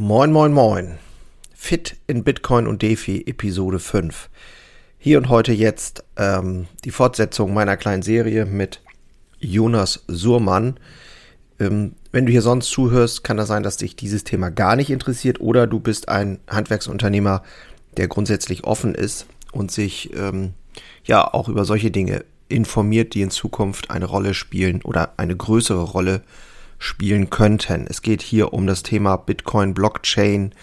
Moin, moin, moin. Fit in Bitcoin und DeFi Episode 5. Hier und heute jetzt ähm, die Fortsetzung meiner kleinen Serie mit Jonas Surmann. Ähm, wenn du hier sonst zuhörst, kann das sein, dass dich dieses Thema gar nicht interessiert oder du bist ein Handwerksunternehmer, der grundsätzlich offen ist und sich ähm, ja auch über solche Dinge informiert, die in Zukunft eine Rolle spielen oder eine größere Rolle spielen könnten. Es geht hier um das Thema Bitcoin, Blockchain,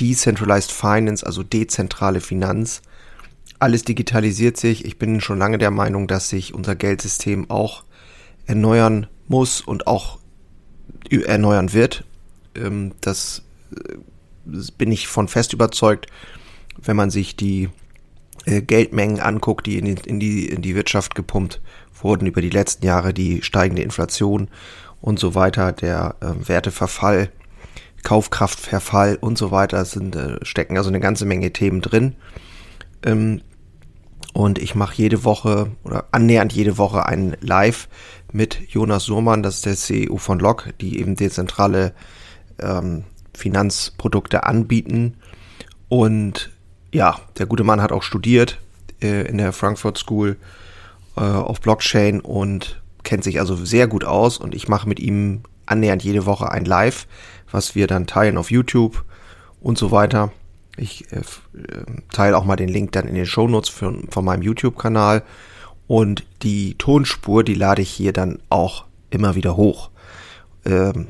Decentralized Finance, also dezentrale Finanz. Alles digitalisiert sich. Ich bin schon lange der Meinung, dass sich unser Geldsystem auch erneuern muss und auch erneuern wird. Ähm, das äh, bin ich von fest überzeugt, wenn man sich die äh, Geldmengen anguckt, die in die, in die Wirtschaft gepumpt wurden über die letzten Jahre, die steigende Inflation und so weiter, der äh, Werteverfall, Kaufkraftverfall und so weiter sind, äh, stecken also eine ganze Menge Themen drin. Ähm, und ich mache jede Woche oder annähernd jede Woche ein Live mit Jonas Surmann, das ist der CEO von Lok, die eben dezentrale ähm, Finanzprodukte anbieten. Und ja, der gute Mann hat auch studiert äh, in der Frankfurt School äh, auf Blockchain und kennt sich also sehr gut aus und ich mache mit ihm annähernd jede Woche ein Live, was wir dann teilen auf YouTube und so weiter. Ich äh, teile auch mal den Link dann in den Shownotes von, von meinem YouTube-Kanal und die Tonspur, die lade ich hier dann auch immer wieder hoch. Ähm,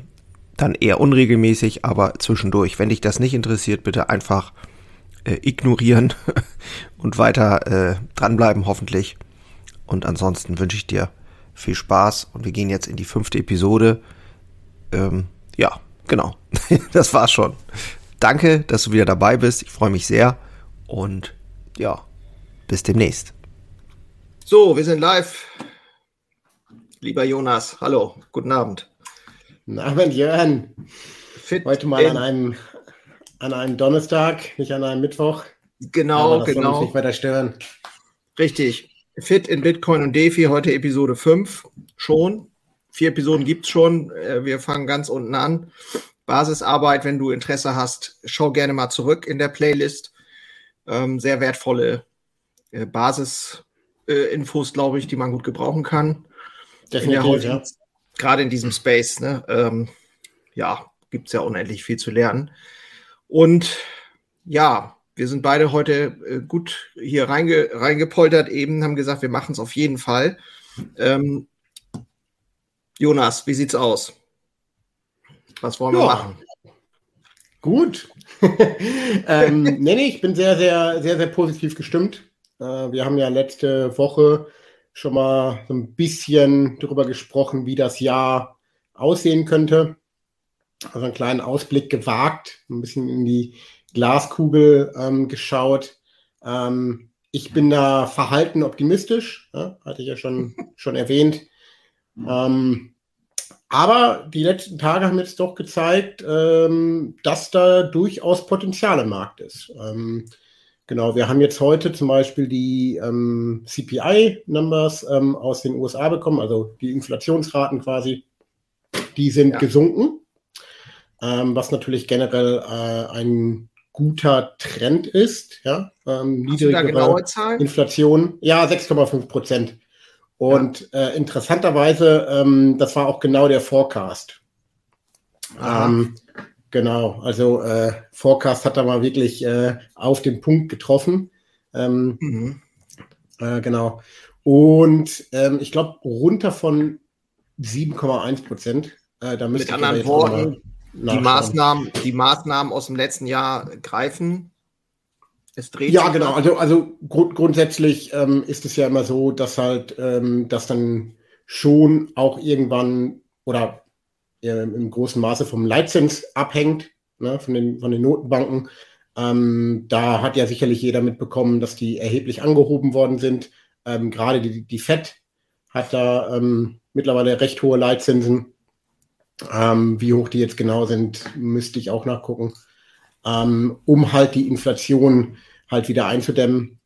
dann eher unregelmäßig, aber zwischendurch. Wenn dich das nicht interessiert, bitte einfach äh, ignorieren und weiter äh, dranbleiben hoffentlich. Und ansonsten wünsche ich dir viel Spaß und wir gehen jetzt in die fünfte Episode. Ähm, ja, genau. das war's schon. Danke, dass du wieder dabei bist. Ich freue mich sehr und ja, bis demnächst. So, wir sind live. Lieber Jonas, hallo, guten Abend. Guten Abend, Jörn. Fit Heute mal an einem, an einem Donnerstag, nicht an einem Mittwoch. Genau, genau. Soll uns nicht weiter stören. Richtig. Fit in Bitcoin und DeFi, heute Episode 5 schon. Vier Episoden gibt es schon. Äh, wir fangen ganz unten an. Basisarbeit, wenn du Interesse hast, schau gerne mal zurück in der Playlist. Ähm, sehr wertvolle äh, Basisinfos, äh, glaube ich, die man gut gebrauchen kann. Definitiv, ja. Gerade in diesem Space, ne? Ähm, ja, gibt es ja unendlich viel zu lernen. Und ja, wir sind beide heute äh, gut hier reinge, reingepoltert eben, haben gesagt, wir machen es auf jeden Fall. Ähm, Jonas, wie sieht's aus? Was wollen ja. wir machen? Gut. ähm, nee, nee, ich bin sehr, sehr, sehr, sehr positiv gestimmt. Äh, wir haben ja letzte Woche schon mal so ein bisschen darüber gesprochen, wie das Jahr aussehen könnte. Also einen kleinen Ausblick gewagt, ein bisschen in die Glaskugel ähm, geschaut. Ähm, ich bin da verhalten optimistisch, ja, hatte ich ja schon, schon erwähnt. Ähm, aber die letzten Tage haben jetzt doch gezeigt, ähm, dass da durchaus Potenzial im Markt ist. Ähm, genau, wir haben jetzt heute zum Beispiel die ähm, CPI-Numbers aus den USA bekommen, also die Inflationsraten quasi. Die sind ja. gesunken, was natürlich generell äh, ein guter Trend ist. Ja, ähm, niedrigere Inflation. Ja, 6,5 Prozent. Und ja. äh, interessanterweise, ähm, das war auch genau der Forecast. Ähm, genau, also äh, Forecast hat da mal wirklich äh, auf den Punkt getroffen. Ähm, mhm. Äh, genau. Und ähm, ich glaube, runter von 7,1 Prozent. Äh, da Mit anderen Worten, die Maßnahmen, die Maßnahmen aus dem letzten Jahr greifen. Es dreht ja, genau. Also, also grund, grundsätzlich ähm, ist es ja immer so, dass halt ähm, das dann schon auch irgendwann oder äh, im großen Maße vom Leitzins abhängt, ne, von, den, von den Notenbanken. Ähm, da hat ja sicherlich jeder mitbekommen, dass die erheblich angehoben worden sind. Ähm, gerade die, die FED hat da ähm, mittlerweile recht hohe Leitzinsen. Ähm, wie hoch die jetzt genau sind, müsste ich auch nachgucken, ähm, um halt die Inflation halt wieder einzudämmen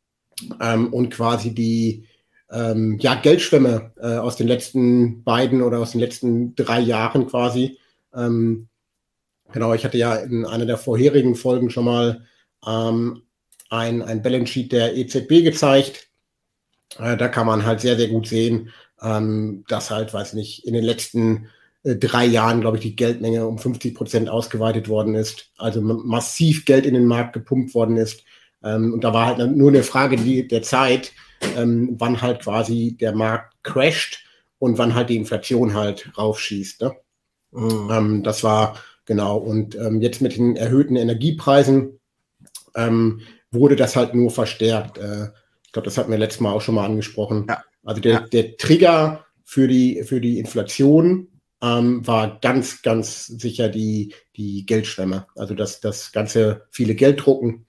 ähm, und quasi die ähm, ja, Geldschwemme äh, aus den letzten beiden oder aus den letzten drei Jahren quasi ähm, Genau, ich hatte ja in einer der vorherigen Folgen schon mal ähm, ein, ein Balance Sheet der EZB gezeigt. Äh, da kann man halt sehr, sehr gut sehen, dass halt, weiß nicht, in den letzten drei Jahren, glaube ich, die Geldmenge um 50 Prozent ausgeweitet worden ist. Also massiv Geld in den Markt gepumpt worden ist. Ähm, und da war halt nur eine Frage die, der Zeit, ähm, wann halt quasi der Markt crasht und wann halt die Inflation halt raufschießt. Ne? Mhm. Ähm, das war genau. Und ähm, jetzt mit den erhöhten Energiepreisen ähm, wurde das halt nur verstärkt. Äh, ich glaube, das hatten wir letztes Mal auch schon mal angesprochen. Ja. Also der, ja. der Trigger für die, für die Inflation ähm, war ganz, ganz sicher die, die Geldschwemme. Also das, das ganze viele Geld drucken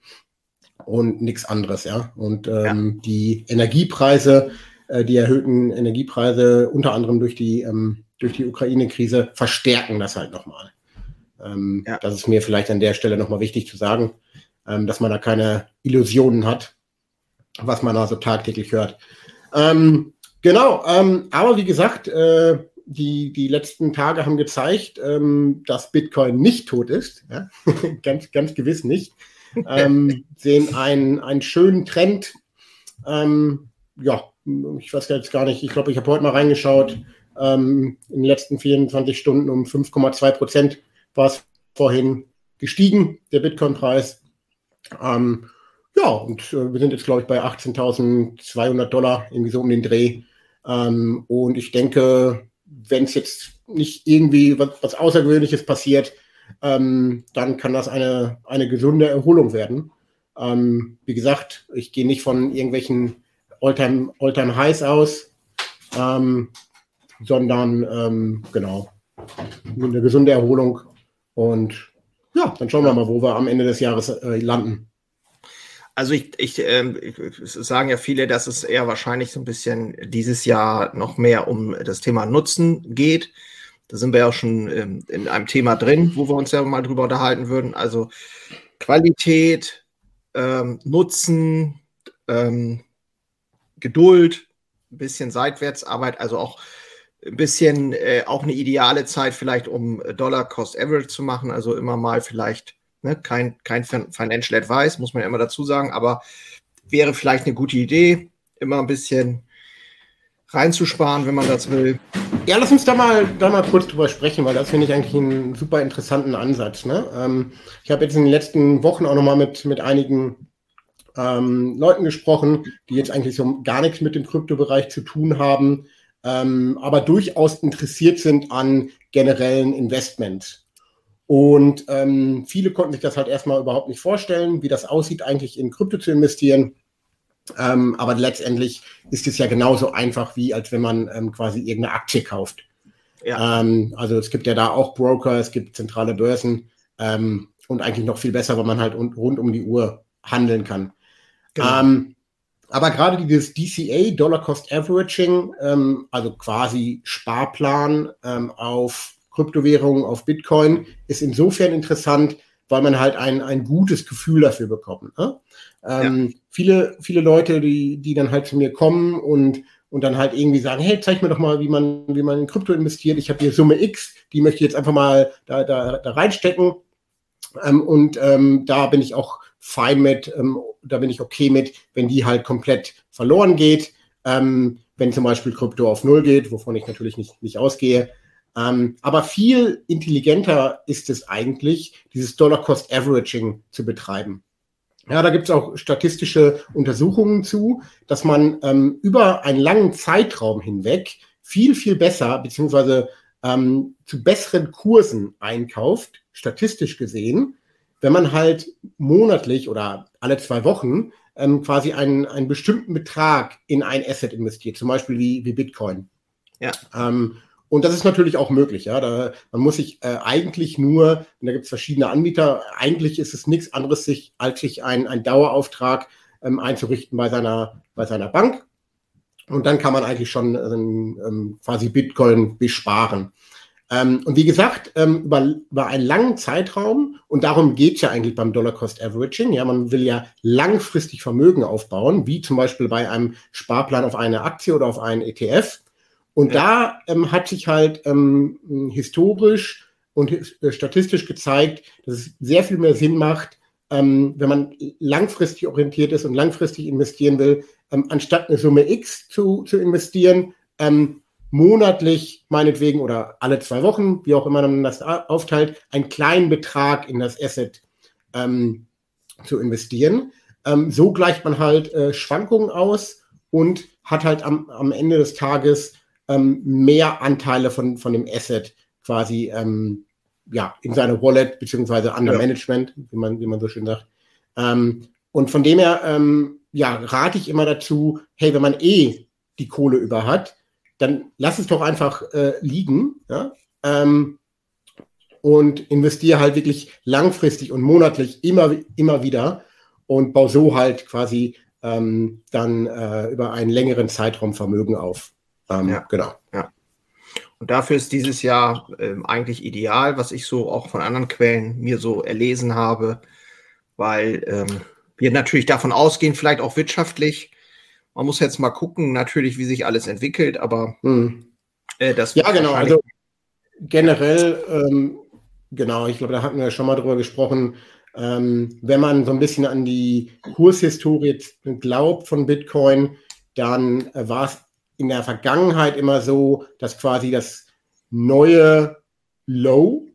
und nichts anderes, ja. Und ähm, ja. die Energiepreise, äh, die erhöhten Energiepreise, unter anderem durch die, ähm, durch die Ukraine-Krise, verstärken das halt nochmal. Ähm, ja. Das ist mir vielleicht an der Stelle nochmal wichtig zu sagen, ähm, dass man da keine Illusionen hat, was man also tagtäglich hört. Ähm, genau, ähm, aber wie gesagt, äh, die, die letzten Tage haben gezeigt, ähm, dass Bitcoin nicht tot ist. Ja? ganz, ganz gewiss nicht. Ähm, sehen einen, einen schönen Trend. Ähm, ja, ich weiß jetzt gar nicht, ich glaube, ich habe heute mal reingeschaut. Ähm, in den letzten 24 Stunden um 5,2 Prozent war es vorhin gestiegen, der Bitcoin-Preis. Ähm, ja, und äh, wir sind jetzt, glaube ich, bei 18.200 Dollar, irgendwie so um den Dreh. Ähm, und ich denke, wenn es jetzt nicht irgendwie was, was Außergewöhnliches passiert, ähm, dann kann das eine, eine gesunde Erholung werden. Ähm, wie gesagt, ich gehe nicht von irgendwelchen Alltime, Alltime Highs aus, ähm, sondern ähm, genau eine gesunde Erholung. Und ja, dann schauen wir mal, wo wir am Ende des Jahres äh, landen. Also ich, ich, äh, ich, sagen ja viele, dass es eher wahrscheinlich so ein bisschen dieses Jahr noch mehr um das Thema Nutzen geht. Da sind wir ja auch schon ähm, in einem Thema drin, wo wir uns ja mal drüber unterhalten würden. Also Qualität, ähm, Nutzen, ähm, Geduld, ein bisschen Seitwärtsarbeit, also auch ein bisschen äh, auch eine ideale Zeit vielleicht, um Dollar Cost Average zu machen, also immer mal vielleicht Ne? Kein, kein Financial Advice, muss man ja immer dazu sagen, aber wäre vielleicht eine gute Idee, immer ein bisschen reinzusparen, wenn man das will. Ja, lass uns da mal, da mal kurz drüber sprechen, weil das finde ich eigentlich einen super interessanten Ansatz. Ne? Ähm, ich habe jetzt in den letzten Wochen auch nochmal mit, mit einigen ähm, Leuten gesprochen, die jetzt eigentlich so gar nichts mit dem Kryptobereich zu tun haben, ähm, aber durchaus interessiert sind an generellen Investments. Und ähm, viele konnten sich das halt erstmal überhaupt nicht vorstellen, wie das aussieht, eigentlich in Krypto zu investieren. Ähm, aber letztendlich ist es ja genauso einfach, wie als wenn man ähm, quasi irgendeine Aktie kauft. Ja. Ähm, also es gibt ja da auch Broker, es gibt zentrale Börsen ähm, und eigentlich noch viel besser, weil man halt rund um die Uhr handeln kann. Genau. Ähm, aber gerade dieses DCA, Dollar Cost Averaging, ähm, also quasi Sparplan ähm, auf Kryptowährungen auf Bitcoin ist insofern interessant, weil man halt ein, ein gutes Gefühl dafür bekommt. Ne? Ähm, ja. viele, viele Leute, die, die dann halt zu mir kommen und, und dann halt irgendwie sagen, hey, zeig mir doch mal, wie man, wie man in Krypto investiert. Ich habe hier Summe X, die möchte ich jetzt einfach mal da, da, da reinstecken. Ähm, und ähm, da bin ich auch fein mit, ähm, da bin ich okay mit, wenn die halt komplett verloren geht. Ähm, wenn zum Beispiel Krypto auf Null geht, wovon ich natürlich nicht, nicht ausgehe, ähm, aber viel intelligenter ist es eigentlich, dieses Dollar-Cost-Averaging zu betreiben. Ja, da gibt es auch statistische Untersuchungen zu, dass man ähm, über einen langen Zeitraum hinweg viel, viel besser beziehungsweise ähm, zu besseren Kursen einkauft, statistisch gesehen, wenn man halt monatlich oder alle zwei Wochen ähm, quasi einen, einen bestimmten Betrag in ein Asset investiert, zum Beispiel wie, wie Bitcoin. Ja. Ähm, und das ist natürlich auch möglich. Ja, da, man muss sich äh, eigentlich nur, und da gibt es verschiedene Anbieter, eigentlich ist es nichts anderes, sich, als sich einen, einen Dauerauftrag ähm, einzurichten bei seiner, bei seiner Bank. Und dann kann man eigentlich schon ähm, ähm quasi Bitcoin besparen. Ähm, und wie gesagt, ähm, über, über einen langen Zeitraum, und darum geht es ja eigentlich beim Dollar Cost Averaging, ja, man will ja langfristig Vermögen aufbauen, wie zum Beispiel bei einem Sparplan auf eine Aktie oder auf einen ETF. Und ja. da ähm, hat sich halt ähm, historisch und äh, statistisch gezeigt, dass es sehr viel mehr Sinn macht, ähm, wenn man langfristig orientiert ist und langfristig investieren will, ähm, anstatt eine Summe X zu, zu investieren, ähm, monatlich meinetwegen oder alle zwei Wochen, wie auch immer man das aufteilt, einen kleinen Betrag in das Asset ähm, zu investieren. So gleicht man halt äh, Schwankungen aus und hat halt am, am Ende des Tages ähm, mehr Anteile von, von dem Asset quasi ähm, ja, in seine Wallet beziehungsweise under ja. Management, wie man, wie man so schön sagt. Ähm, und von dem her ähm, ja, rate ich immer dazu, hey, wenn man eh die Kohle über hat, dann lass es doch einfach äh, liegen ja? ähm, und investiere halt wirklich langfristig und monatlich immer, immer wieder und baue so halt quasi ähm, dann äh, über einen längeren Zeitraum Vermögen auf. Ähm, ja. Genau. Ja. Und dafür ist dieses Jahr ähm, eigentlich ideal, was ich so auch von anderen Quellen mir so erlesen habe, weil ähm, wir natürlich davon ausgehen, vielleicht auch wirtschaftlich. Man muss jetzt mal gucken, natürlich, wie sich alles entwickelt, aber hm. äh, das Ja, genau. Also generell, ähm, genau, ich glaube, da hatten wir ja schon mal drüber gesprochen. Ähm, wenn man so ein bisschen an die Kurshistorie glaubt von Bitcoin, dann äh, war es in der Vergangenheit immer so, dass quasi das neue Low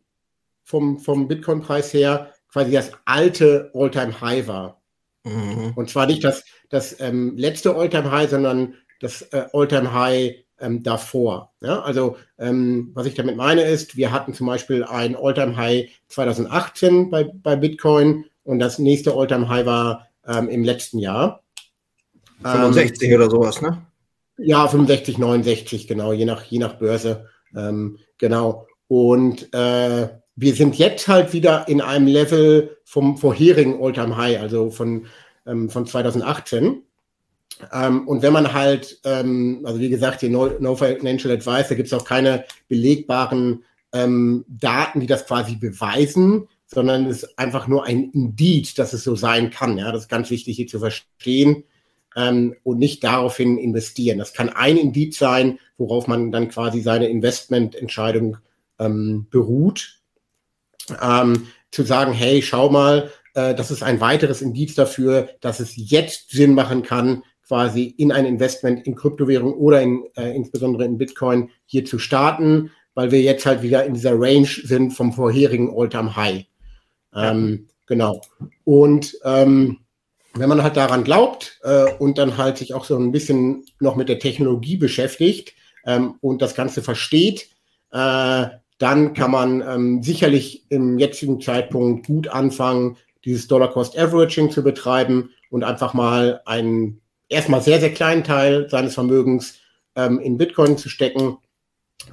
vom, vom Bitcoin-Preis her quasi das alte All-Time-High war. Mhm. Und zwar nicht das, das ähm, letzte All-Time-High, sondern das äh, All-Time-High ähm, davor. Ja? Also ähm, was ich damit meine ist, wir hatten zum Beispiel ein All-Time-High 2018 bei, bei Bitcoin und das nächste All-Time-High war ähm, im letzten Jahr. 65 ähm, oder sowas, ne? Ja, 65, 69, genau, je nach, je nach Börse. Ähm, genau. Und äh, wir sind jetzt halt wieder in einem Level vom vorherigen All-Time High, also von, ähm, von 2018. Ähm, und wenn man halt, ähm, also wie gesagt, die No, no Financial Advice, da gibt es auch keine belegbaren ähm, Daten, die das quasi beweisen, sondern es ist einfach nur ein Indiz, dass es so sein kann. Ja, das ist ganz wichtig hier zu verstehen ähm, und nicht daraufhin investieren. Das kann ein Indiz sein, worauf man dann quasi seine Investmententscheidung ähm, beruht. Ähm, zu sagen, hey, schau mal, äh, das ist ein weiteres Indiz dafür, dass es jetzt Sinn machen kann, quasi in ein Investment in Kryptowährung oder in, äh, insbesondere in Bitcoin hier zu starten, weil wir jetzt halt wieder in dieser Range sind vom vorherigen All-Time-High. Ähm, genau. Und ähm, wenn man halt daran glaubt äh, und dann halt sich auch so ein bisschen noch mit der Technologie beschäftigt ähm, und das Ganze versteht, äh, dann kann man ähm, sicherlich im jetzigen Zeitpunkt gut anfangen, dieses Dollar-Cost-Averaging zu betreiben und einfach mal einen erstmal sehr, sehr kleinen Teil seines Vermögens ähm, in Bitcoin zu stecken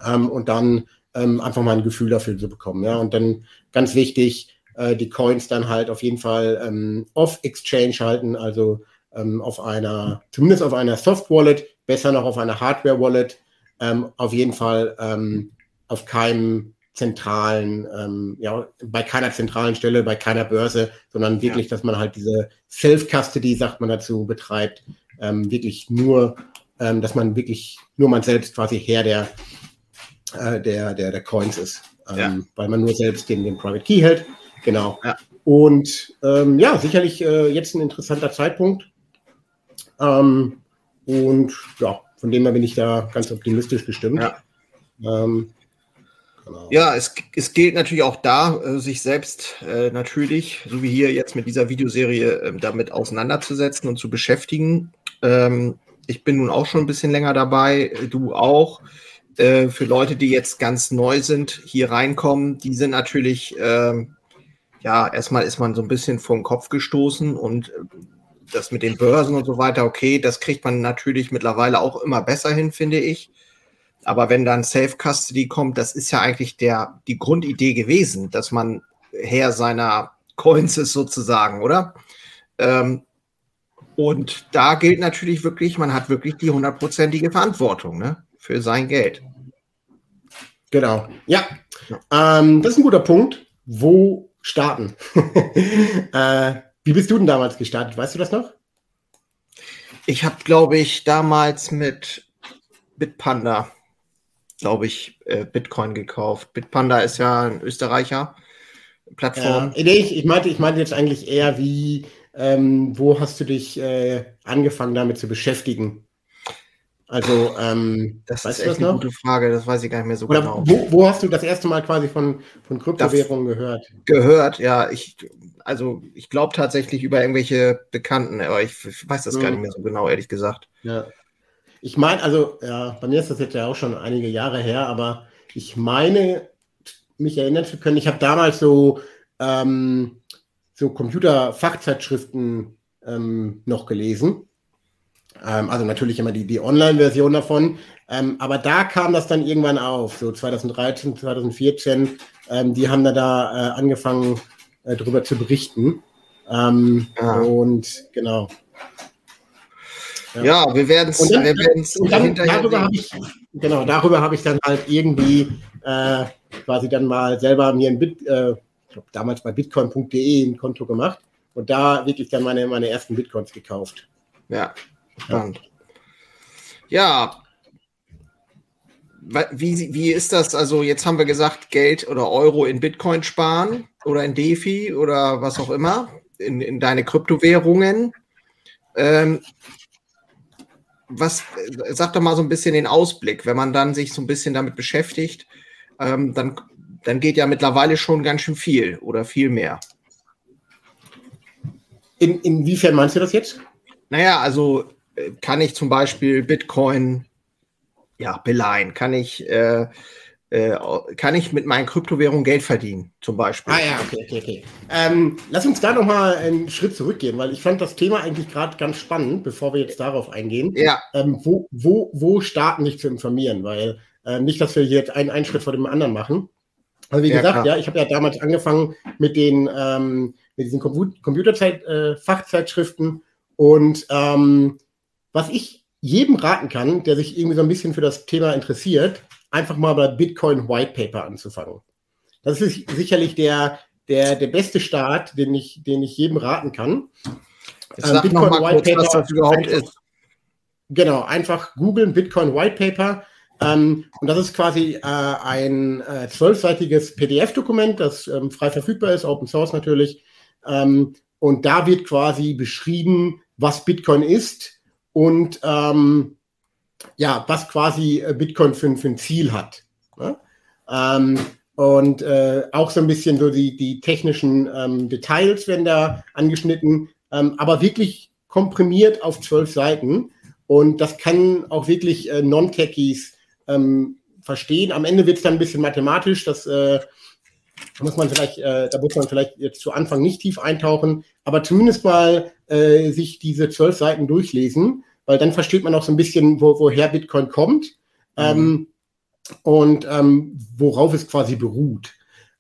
ähm, und dann ähm, einfach mal ein Gefühl dafür zu bekommen. Ja, und dann ganz wichtig, äh, die Coins dann halt auf jeden Fall ähm, off-Exchange halten, also ähm, auf einer, zumindest auf einer Soft-Wallet, besser noch auf einer Hardware-Wallet, ähm, auf jeden Fall ähm, auf keinem zentralen, ähm, ja, bei keiner zentralen Stelle, bei keiner Börse, sondern wirklich, ja. dass man halt diese Self-Custody, sagt man dazu, betreibt, ähm, wirklich nur, ähm, dass man wirklich nur man selbst quasi Herr der, äh, der, der, der Coins ist, ähm, ja. weil man nur selbst den, den Private Key hält Genau. Ja. Und ähm, ja, sicherlich äh, jetzt ein interessanter Zeitpunkt. Ähm, und ja, von dem her bin ich da ganz optimistisch gestimmt. Ja. Ähm, genau. Ja, es, es gilt natürlich auch da, äh, sich selbst äh, natürlich, so wie hier jetzt mit dieser Videoserie, äh, damit auseinanderzusetzen und zu beschäftigen. Ähm, ich bin nun auch schon ein bisschen länger dabei, du auch. Äh, für Leute, die jetzt ganz neu sind, hier reinkommen, die sind natürlich ähm, ja, erstmal ist man so ein bisschen vor den Kopf gestoßen und äh, das mit den Börsen und so weiter, okay, das kriegt man natürlich mittlerweile auch immer besser hin, finde ich. Aber wenn dann Safe Custody kommt, das ist ja eigentlich der, die Grundidee gewesen, dass man Herr seiner Coins ist sozusagen, oder? Ähm, und da gilt natürlich wirklich, man hat wirklich die hundertprozentige Verantwortung ne, für sein Geld. Genau. Ja, ja. Ähm, das ist ein guter Punkt. Wo starten. äh, wie bist du denn damals gestartet? Weißt du das noch? Ich habe, glaube ich, damals mit Bitpanda glaube ich, äh, Bitcoin gekauft. Bitpanda ist ja ein Österreicher. Plattform. Ja, ich, ich, meinte, ich meinte jetzt eigentlich eher, wie, ähm, wo hast du dich äh, angefangen damit zu beschäftigen? Also, ähm, das ist echt eine gute Frage, das weiß ich gar nicht mehr so Oder genau. Wo, wo, hast du das erste Mal quasi von, von Kryptowährungen gehört? Gehört, ja. Ich, also, ich glaube tatsächlich über irgendwelche Bekannten, aber ich, ich weiß das hm. gar nicht mehr so genau, ehrlich gesagt. Ja. Ich meine, also, ja, bei mir ist das jetzt ja auch schon einige Jahre her, aber ich meine, mich erinnern zu können, ich habe damals so, ähm, so Computer-Fachzeitschriften ähm, noch gelesen. Ähm, also natürlich immer die, die Online-Version davon. Ähm, aber da kam das dann irgendwann auf, so 2013, 2014. Ähm, die haben da, da äh, angefangen, äh, darüber zu berichten. Ähm, ah. Und genau. Ja, ja wir werden es. Darüber habe ich, genau, darüber habe ich dann halt irgendwie äh, quasi dann mal selber mir ein Bit, äh, ich glaube damals bei bitcoin.de ein Konto gemacht und da wirklich dann meine, meine ersten Bitcoins gekauft. Ja, Spannend. Ja. Wie, wie ist das? Also, jetzt haben wir gesagt, Geld oder Euro in Bitcoin sparen oder in DeFi oder was auch immer, in, in deine Kryptowährungen. Ähm, was, sag doch mal so ein bisschen den Ausblick, wenn man dann sich so ein bisschen damit beschäftigt, ähm, dann, dann geht ja mittlerweile schon ganz schön viel oder viel mehr. In, inwiefern meinst du das jetzt? Naja, also kann ich zum Beispiel Bitcoin ja, beleihen? Kann ich, äh, äh, kann ich mit meinen Kryptowährungen Geld verdienen, zum Beispiel? Ah ja, okay, okay, okay. Ähm, lass uns da nochmal einen Schritt zurückgehen, weil ich fand das Thema eigentlich gerade ganz spannend, bevor wir jetzt darauf eingehen. Ja. Ähm, wo, wo, wo starten, dich zu informieren? Weil äh, nicht, dass wir jetzt einen, einen Schritt vor dem anderen machen. Also wie ja, gesagt, klar. ja, ich habe ja damals angefangen mit den ähm, mit diesen Computerfachzeitschriften äh, und ähm, was ich jedem raten kann, der sich irgendwie so ein bisschen für das Thema interessiert, einfach mal bei Bitcoin White Paper anzufangen. Das ist sicherlich der, der, der beste Start, den ich, den ich jedem raten kann. Jetzt ähm, Bitcoin White kurz, Paper, was das überhaupt ist. Genau, einfach googeln Bitcoin White Paper. Ähm, und das ist quasi äh, ein äh, zwölfseitiges PDF-Dokument, das ähm, frei verfügbar ist, Open Source natürlich. Ähm, und da wird quasi beschrieben, was Bitcoin ist, und ähm, ja, was quasi äh, Bitcoin für, für ein Ziel hat. Ne? Ähm, und äh, auch so ein bisschen so die, die technischen ähm, Details werden da angeschnitten, ähm, aber wirklich komprimiert auf zwölf Seiten. Und das kann auch wirklich äh, Non-Techies ähm, verstehen. Am Ende wird es dann ein bisschen mathematisch. Das äh, muss man vielleicht, äh, da muss man vielleicht jetzt zu Anfang nicht tief eintauchen, aber zumindest mal äh, sich diese zwölf Seiten durchlesen weil dann versteht man auch so ein bisschen, wo, woher Bitcoin kommt mhm. ähm, und ähm, worauf es quasi beruht.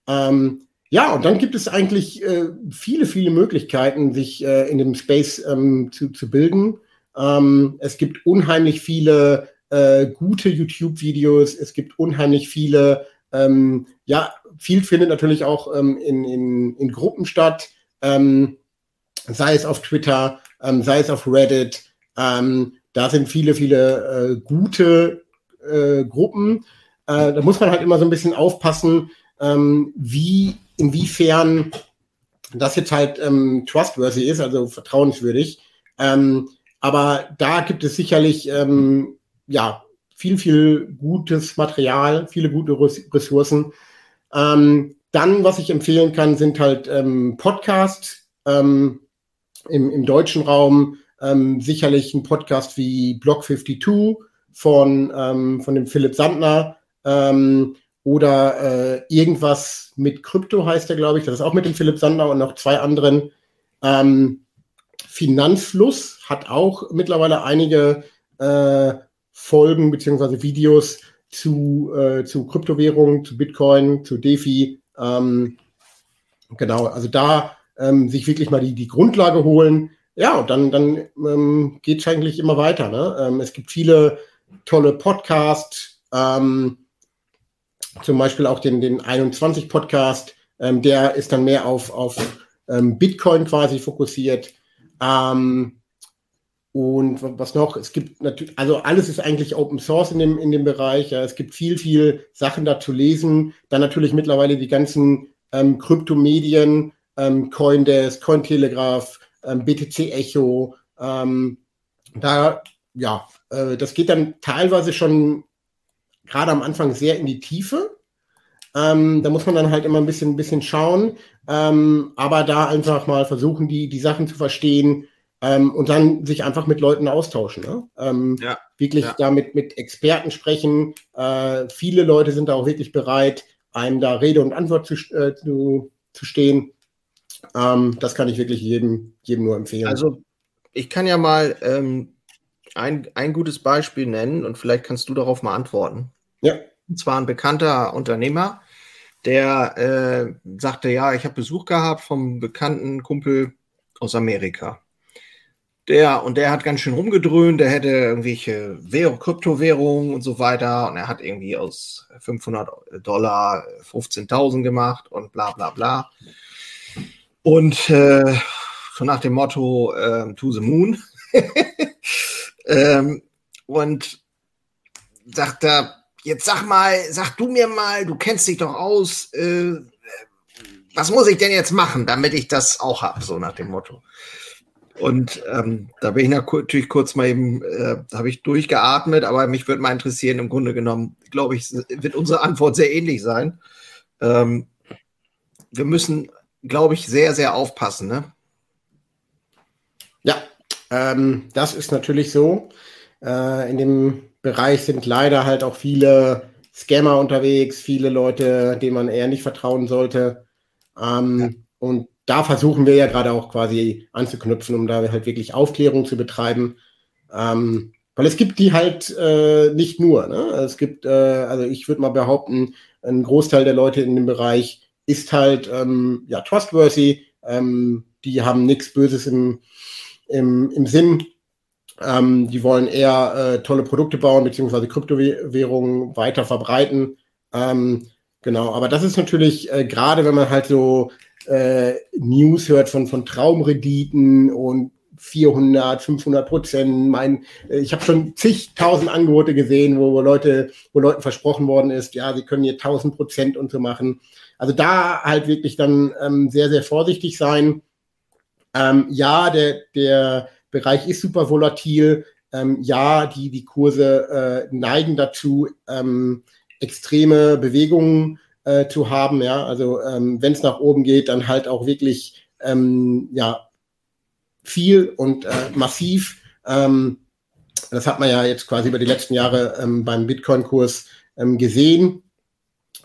Ähm, ja, und dann gibt es eigentlich äh, viele, viele Möglichkeiten, sich äh, in dem Space ähm, zu, zu bilden. Ähm, es gibt unheimlich viele äh, gute YouTube-Videos, es gibt unheimlich viele, ähm, ja, viel findet natürlich auch in, in, in Gruppen statt, sei es auf Twitter, sei es auf Reddit, ähm, da sind viele, viele äh, gute äh, Gruppen. Äh, da muss man halt immer so ein bisschen aufpassen, ähm, wie, inwiefern das jetzt halt ähm, trustworthy ist, also vertrauenswürdig. Ähm, aber da gibt es sicherlich ähm, ja viel, viel gutes Material, viele gute Ressourcen. Ähm, dann, was ich empfehlen kann, sind halt ähm, Podcasts ähm, im, im deutschen Raum ähm, sicherlich ein Podcast wie Block 52 von, ähm, von dem Philipp Sandner ähm, oder äh, irgendwas mit Krypto heißt er, glaube ich. Das ist auch mit dem Philipp Sandner und noch zwei anderen. Ähm, Finanzfluss hat auch mittlerweile einige äh, Folgen beziehungsweise Videos zu, äh, zu Kryptowährungen, zu Bitcoin, zu DeFi. Ähm, genau, also da ähm, sich wirklich mal die, die Grundlage holen. Ja, und dann, dann ähm, geht es eigentlich immer weiter. Ne? Ähm, es gibt viele tolle Podcasts, ähm, zum Beispiel auch den, den 21 Podcast, ähm, der ist dann mehr auf, auf ähm, Bitcoin quasi fokussiert. Ähm, und was noch? Es gibt natürlich, also alles ist eigentlich Open Source in dem, in dem Bereich. Ja. Es gibt viel, viel Sachen da zu lesen. Dann natürlich mittlerweile die ganzen ähm, Kryptomedien, ähm, Coindesk, Cointelegraph, BTC Echo. Ähm, da, ja, äh, das geht dann teilweise schon gerade am Anfang sehr in die Tiefe. Ähm, da muss man dann halt immer ein bisschen, ein bisschen schauen. Ähm, aber da einfach mal versuchen, die, die Sachen zu verstehen ähm, und dann sich einfach mit Leuten austauschen. Ne? Ähm, ja, wirklich ja. damit mit Experten sprechen. Äh, viele Leute sind da auch wirklich bereit, einem da Rede und Antwort zu, äh, zu, zu stehen. Ähm, das kann ich wirklich jedem, jedem nur empfehlen. Also ich kann ja mal ähm, ein, ein gutes Beispiel nennen und vielleicht kannst du darauf mal antworten. Ja. Und zwar ein bekannter Unternehmer, der äh, sagte, ja, ich habe Besuch gehabt vom bekannten Kumpel aus Amerika. Der, und der hat ganz schön rumgedröhnt, der hätte irgendwelche Währung, Kryptowährungen und so weiter. Und er hat irgendwie aus 500 Dollar 15.000 gemacht und bla bla bla. Und äh, so nach dem Motto äh, To the Moon. ähm, und sagt er, jetzt sag mal, sag du mir mal, du kennst dich doch aus, äh, was muss ich denn jetzt machen, damit ich das auch habe, so nach dem Motto. Und ähm, da bin ich natürlich kurz mal eben, äh, habe ich durchgeatmet, aber mich würde mal interessieren, im Grunde genommen, glaube ich, wird unsere Antwort sehr ähnlich sein. Ähm, wir müssen, glaube ich, sehr, sehr aufpassen. Ne? Ja, ähm, das ist natürlich so. Äh, in dem Bereich sind leider halt auch viele Scammer unterwegs, viele Leute, denen man eher nicht vertrauen sollte. Ähm, ja. Und da versuchen wir ja gerade auch quasi anzuknüpfen, um da halt wirklich Aufklärung zu betreiben. Ähm, weil es gibt die halt äh, nicht nur. Ne? Es gibt, äh, also ich würde mal behaupten, ein Großteil der Leute in dem Bereich ist halt ähm, ja trustworthy. Ähm, die haben nichts Böses im, im, im Sinn. Ähm, die wollen eher äh, tolle Produkte bauen, beziehungsweise Kryptowährungen weiter verbreiten. Ähm, genau, aber das ist natürlich äh, gerade, wenn man halt so äh, News hört von, von Traumrediten und 400, 500 Prozent. Mein, äh, ich habe schon zigtausend Angebote gesehen, wo, wo Leute, wo Leuten versprochen worden ist, ja, sie können hier 1000 Prozent und so machen. Also da halt wirklich dann ähm, sehr, sehr vorsichtig sein. Ähm, ja, der, der Bereich ist super volatil. Ähm, ja, die, die Kurse äh, neigen dazu, ähm, extreme Bewegungen äh, zu haben. Ja, also ähm, wenn es nach oben geht, dann halt auch wirklich ähm, ja viel und äh, massiv. Ähm, das hat man ja jetzt quasi über die letzten Jahre ähm, beim Bitcoin-Kurs ähm, gesehen,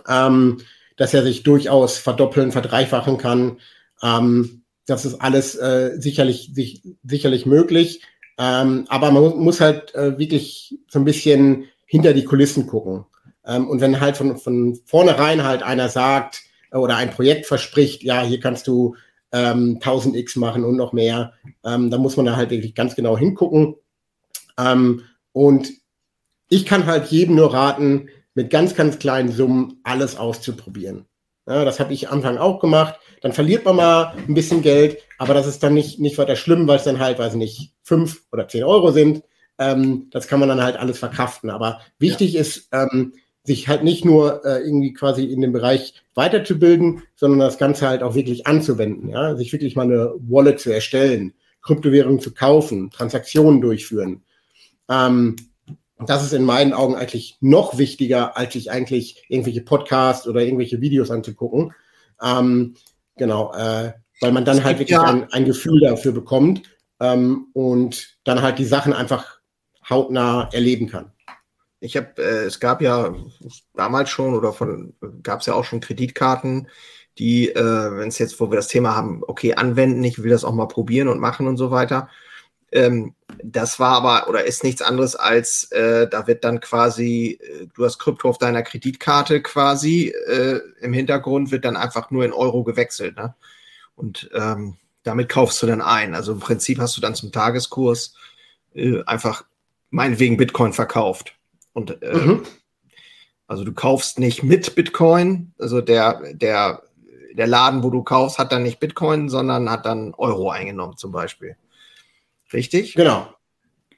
ähm, dass er sich durchaus verdoppeln, verdreifachen kann. Ähm, das ist alles äh, sicherlich, sich, sicherlich möglich. Ähm, aber man muss halt äh, wirklich so ein bisschen hinter die Kulissen gucken. Ähm, und wenn halt von, von vornherein halt einer sagt äh, oder ein Projekt verspricht, ja, hier kannst du ähm, 1000x machen und noch mehr, ähm, dann muss man da halt wirklich ganz genau hingucken. Ähm, und ich kann halt jedem nur raten, mit ganz, ganz kleinen Summen alles auszuprobieren. Ja, das habe ich am Anfang auch gemacht. Dann verliert man mal ein bisschen Geld, aber das ist dann nicht, nicht weiter schlimm, weil es dann halt, weiß nicht, fünf oder zehn Euro sind. Ähm, das kann man dann halt alles verkraften. Aber wichtig ja. ist, ähm, sich halt nicht nur äh, irgendwie quasi in dem Bereich weiterzubilden, sondern das Ganze halt auch wirklich anzuwenden, ja, sich wirklich mal eine Wallet zu erstellen, Kryptowährungen zu kaufen, Transaktionen durchführen. Ähm, das ist in meinen Augen eigentlich noch wichtiger, als sich eigentlich irgendwelche Podcasts oder irgendwelche Videos anzugucken. Ähm, genau, äh, weil man dann halt wirklich ja. ein, ein, Gefühl dafür bekommt ähm, und dann halt die Sachen einfach hautnah erleben kann. Ich habe, äh, es gab ja damals schon oder von gab es ja auch schon Kreditkarten, die, äh, wenn es jetzt, wo wir das Thema haben, okay, anwenden, ich will das auch mal probieren und machen und so weiter. Ähm, das war aber oder ist nichts anderes als, äh, da wird dann quasi, äh, du hast Krypto auf deiner Kreditkarte quasi, äh, im Hintergrund wird dann einfach nur in Euro gewechselt. Ne? Und ähm, damit kaufst du dann ein. Also im Prinzip hast du dann zum Tageskurs äh, einfach meinetwegen Bitcoin verkauft. Und äh, mhm. also du kaufst nicht mit Bitcoin, also der, der, der Laden, wo du kaufst, hat dann nicht Bitcoin, sondern hat dann Euro eingenommen zum Beispiel. Richtig? Genau.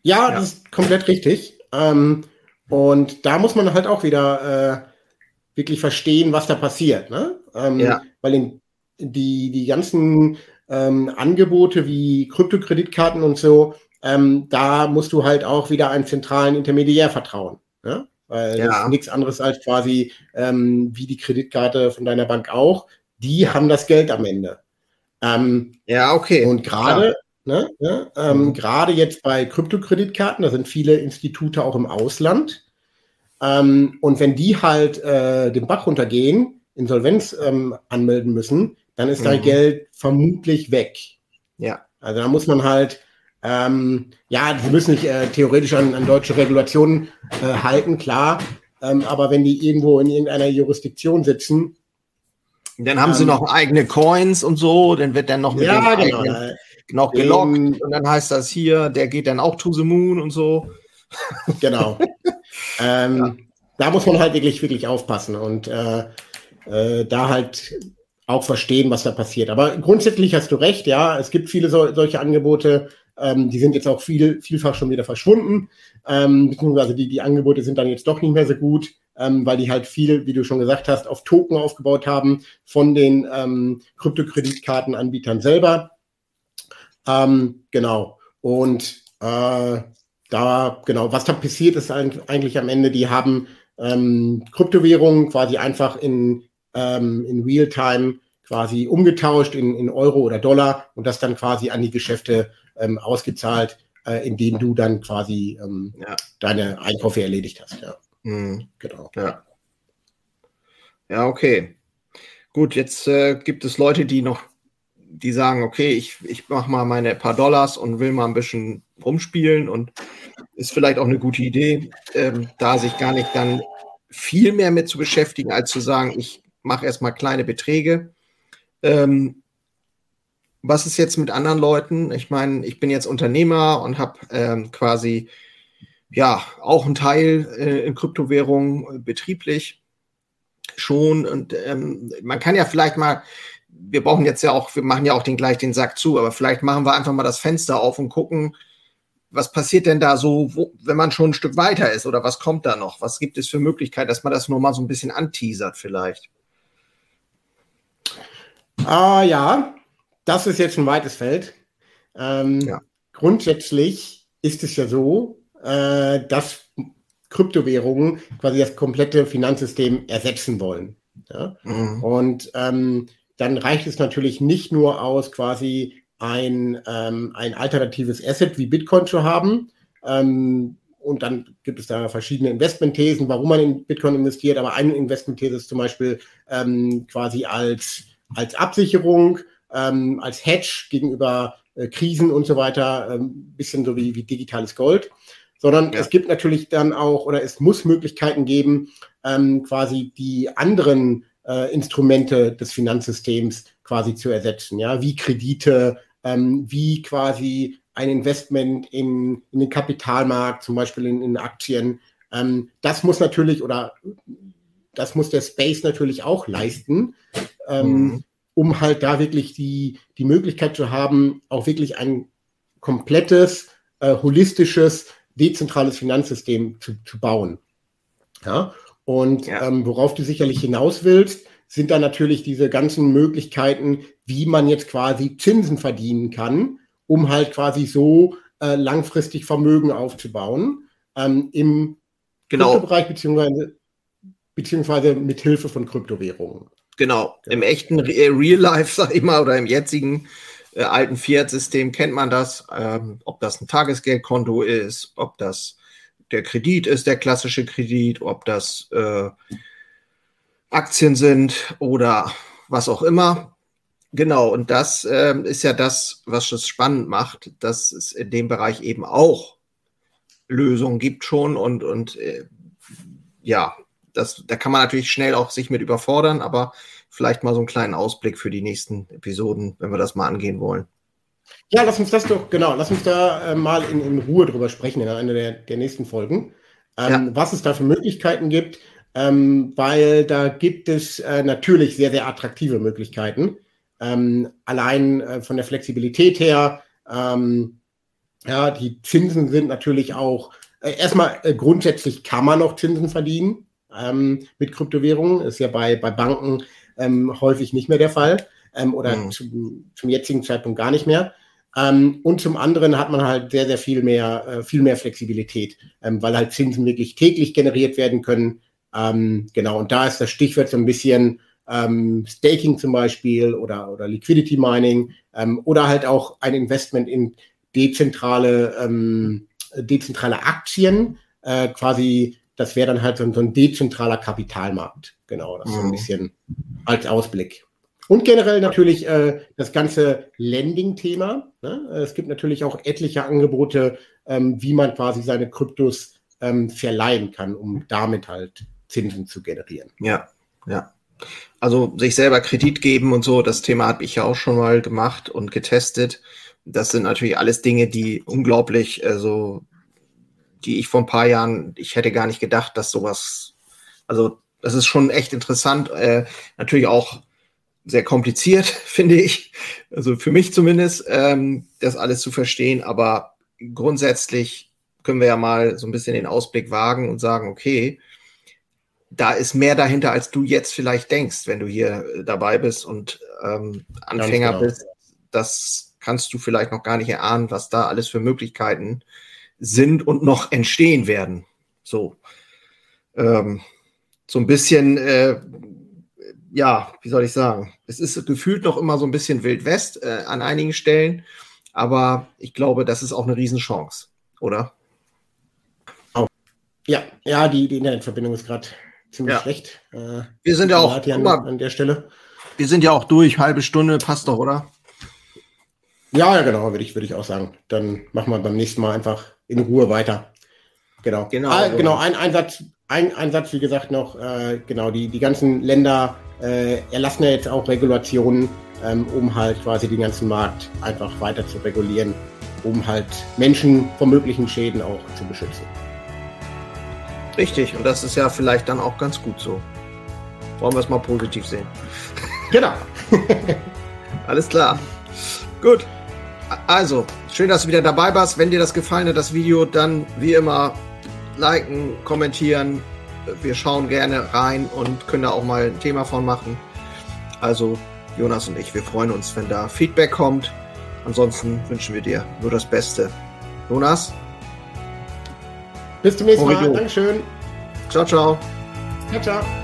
Ja, ja, das ist komplett richtig. Ähm, und da muss man halt auch wieder äh, wirklich verstehen, was da passiert. Ne? Ähm, ja. Weil in, die, die ganzen ähm, Angebote wie Kryptokreditkarten und so, ähm, da musst du halt auch wieder einen zentralen Intermediär vertrauen. Ne? Weil ja. das ist nichts anderes als quasi ähm, wie die Kreditkarte von deiner Bank auch. Die haben das Geld am Ende. Ähm, ja, okay. Und gerade ne, ne, ähm, mhm. gerade jetzt bei Kryptokreditkarten, da sind viele Institute auch im Ausland. Ähm, und wenn die halt äh, den Bach runtergehen, Insolvenz ähm, anmelden müssen, dann ist mhm. dein Geld vermutlich weg. Ja. Also da muss man halt, ähm, ja, sie müssen sich äh, theoretisch an, an, deutsche Regulationen äh, halten, klar. Ähm, aber wenn die irgendwo in irgendeiner Jurisdiktion sitzen. Dann haben sie ähm, noch eigene Coins und so, dann wird dann noch mit ja, genau, eigenen, noch gelockt und dann heißt das hier, der geht dann auch to the moon und so. Genau. ähm, ja. Da muss man halt wirklich, wirklich aufpassen und äh, äh, da halt auch verstehen, was da passiert. Aber grundsätzlich hast du recht, ja, es gibt viele so, solche Angebote, ähm, die sind jetzt auch viel, vielfach schon wieder verschwunden, ähm, beziehungsweise die, die Angebote sind dann jetzt doch nicht mehr so gut, ähm, weil die halt viel, wie du schon gesagt hast, auf Token aufgebaut haben von den ähm, Kryptokreditkartenanbietern selber. Ähm, genau. Und äh, da, genau, was da passiert ist eigentlich am Ende, die haben ähm, Kryptowährungen quasi einfach in ähm, in Realtime quasi umgetauscht in, in Euro oder Dollar und das dann quasi an die Geschäfte ähm, ausgezahlt, äh, indem du dann quasi ähm, ja. deine Einkäufe erledigt hast. Ja. Mhm. Genau. Ja. ja, okay. Gut, jetzt äh, gibt es Leute, die noch, die sagen, okay, ich, ich mache mal meine paar Dollars und will mal ein bisschen rumspielen und ist vielleicht auch eine gute Idee, ähm, da sich gar nicht dann viel mehr mit zu beschäftigen, als zu sagen, ich mache erstmal kleine Beträge. Ähm, was ist jetzt mit anderen Leuten? Ich meine, ich bin jetzt Unternehmer und habe ähm, quasi ja auch einen Teil äh, in Kryptowährungen äh, betrieblich schon. Und ähm, man kann ja vielleicht mal, wir brauchen jetzt ja auch, wir machen ja auch den gleich den Sack zu, aber vielleicht machen wir einfach mal das Fenster auf und gucken, was passiert denn da so, wo, wenn man schon ein Stück weiter ist oder was kommt da noch? Was gibt es für Möglichkeiten, dass man das nur mal so ein bisschen anteasert vielleicht? Ah ja, das ist jetzt ein weites Feld. Ähm, ja. Grundsätzlich ist es ja so, äh, dass Kryptowährungen quasi das komplette Finanzsystem ersetzen wollen. Ja? Mhm. Und ähm, dann reicht es natürlich nicht nur aus, quasi ein, ähm, ein alternatives Asset wie Bitcoin zu haben. Ähm, und dann gibt es da verschiedene Investmentthesen, warum man in Bitcoin investiert. Aber eine Investmentthese ist zum Beispiel ähm, quasi als als Absicherung, ähm, als Hedge gegenüber äh, Krisen und so weiter, ähm, bisschen so wie, wie digitales Gold. Sondern ja. es gibt natürlich dann auch, oder es muss Möglichkeiten geben, ähm, quasi die anderen äh, Instrumente des Finanzsystems quasi zu ersetzen, ja, wie Kredite, ähm, wie quasi ein Investment in, in den Kapitalmarkt, zum Beispiel in, in Aktien. Ähm, das muss natürlich oder das muss der Space natürlich auch leisten, ähm, mhm. um halt da wirklich die, die Möglichkeit zu haben, auch wirklich ein komplettes, äh, holistisches, dezentrales Finanzsystem zu, zu bauen. Ja? Und ja. Ähm, worauf du sicherlich hinaus willst, sind dann natürlich diese ganzen Möglichkeiten, wie man jetzt quasi Zinsen verdienen kann, um halt quasi so äh, langfristig Vermögen aufzubauen ähm, im genau. Bereich beziehungsweise beziehungsweise mit Hilfe von Kryptowährungen. Genau, im echten äh, Real Life, sag ich mal, oder im jetzigen äh, alten Fiat-System kennt man das, ähm, ob das ein Tagesgeldkonto ist, ob das der Kredit ist, der klassische Kredit, ob das äh, Aktien sind oder was auch immer. Genau, und das äh, ist ja das, was es spannend macht, dass es in dem Bereich eben auch Lösungen gibt schon und, und äh, ja, das, da kann man natürlich schnell auch sich mit überfordern, aber vielleicht mal so einen kleinen Ausblick für die nächsten Episoden, wenn wir das mal angehen wollen. Ja, lass uns das doch, genau, lass uns da äh, mal in, in, Ruhe drüber sprechen in einer der, der nächsten Folgen, ähm, ja. was es da für Möglichkeiten gibt, ähm, weil da gibt es äh, natürlich sehr, sehr attraktive Möglichkeiten. Ähm, allein äh, von der Flexibilität her, ähm, Ja, die Zinsen sind natürlich auch, äh, erstmal äh, grundsätzlich kann man noch Zinsen verdienen ähm, mit Kryptowährungen. Ist ja bei, bei Banken ähm, häufig nicht mehr der Fall ähm, oder mhm. zum, zum jetzigen Zeitpunkt gar nicht mehr. Ähm, und zum anderen hat man halt sehr, sehr viel mehr, äh, viel mehr Flexibilität, ähm, weil halt Zinsen wirklich täglich generiert werden können. Ähm, genau, und da ist das Stichwort so ein bisschen ähm, Staking zum Beispiel oder, oder Liquidity Mining ähm, oder halt auch ein Investment in dezentrale, dezentrale Aktien, äh, quasi, das wäre dann halt so, so, ein dezentraler Kapitalmarkt. Genau, das ist so ein mhm. bisschen als Ausblick. Und generell natürlich äh, das ganze Lending-Thema. Ne? Es gibt natürlich auch etliche Angebote, ähm, wie man quasi seine Kryptos ähm, verleihen kann, um damit halt Zinsen zu generieren. Ja, ja. Also sich selber Kredit geben und so, das Thema habe ich ja auch schon mal gemacht und getestet. Das sind natürlich alles Dinge, die unglaublich, also die ich vor ein paar Jahren, ich hätte gar nicht gedacht, dass sowas, also das ist schon echt interessant. Äh, natürlich auch sehr kompliziert, finde ich. Also für mich zumindest, ähm, das alles zu verstehen. Aber grundsätzlich können wir ja mal so ein bisschen den Ausblick wagen und sagen, okay, da ist mehr dahinter, als du jetzt vielleicht denkst, wenn du hier dabei bist und ähm, Anfänger genau. bist. Das kannst du vielleicht noch gar nicht erahnen, was da alles für Möglichkeiten sind und noch entstehen werden. So, ähm, so ein bisschen äh, ja, wie soll ich sagen? Es ist gefühlt noch immer so ein bisschen Wild West äh, an einigen Stellen, aber ich glaube, das ist auch eine Riesenchance, oder? Oh. Ja, ja, die, die Internetverbindung ist gerade ziemlich ja. schlecht. Äh, wir sind ja auch an, mal, an der Stelle. Wir sind ja auch durch, halbe Stunde, passt doch, oder? Ja, ja, genau, würde ich, würde ich auch sagen. Dann machen wir beim nächsten Mal einfach in Ruhe weiter. Genau. Genau, ah, genau ein, ein, Satz, ein, ein Satz, wie gesagt, noch, äh, genau, die, die ganzen Länder äh, erlassen ja jetzt auch Regulationen, ähm, um halt quasi den ganzen Markt einfach weiter zu regulieren, um halt Menschen vor möglichen Schäden auch zu beschützen. Richtig, und das ist ja vielleicht dann auch ganz gut so. Wollen wir es mal positiv sehen. Genau. Alles klar. Gut. Also, schön, dass du wieder dabei warst. Wenn dir das gefallen hat, das Video, dann wie immer liken, kommentieren, wir schauen gerne rein und können da auch mal ein Thema von machen. Also Jonas und ich, wir freuen uns, wenn da Feedback kommt. Ansonsten wünschen wir dir nur das Beste. Jonas? Bis zum nächsten Mal. Dankeschön. Ciao, ciao. Ciao, ciao.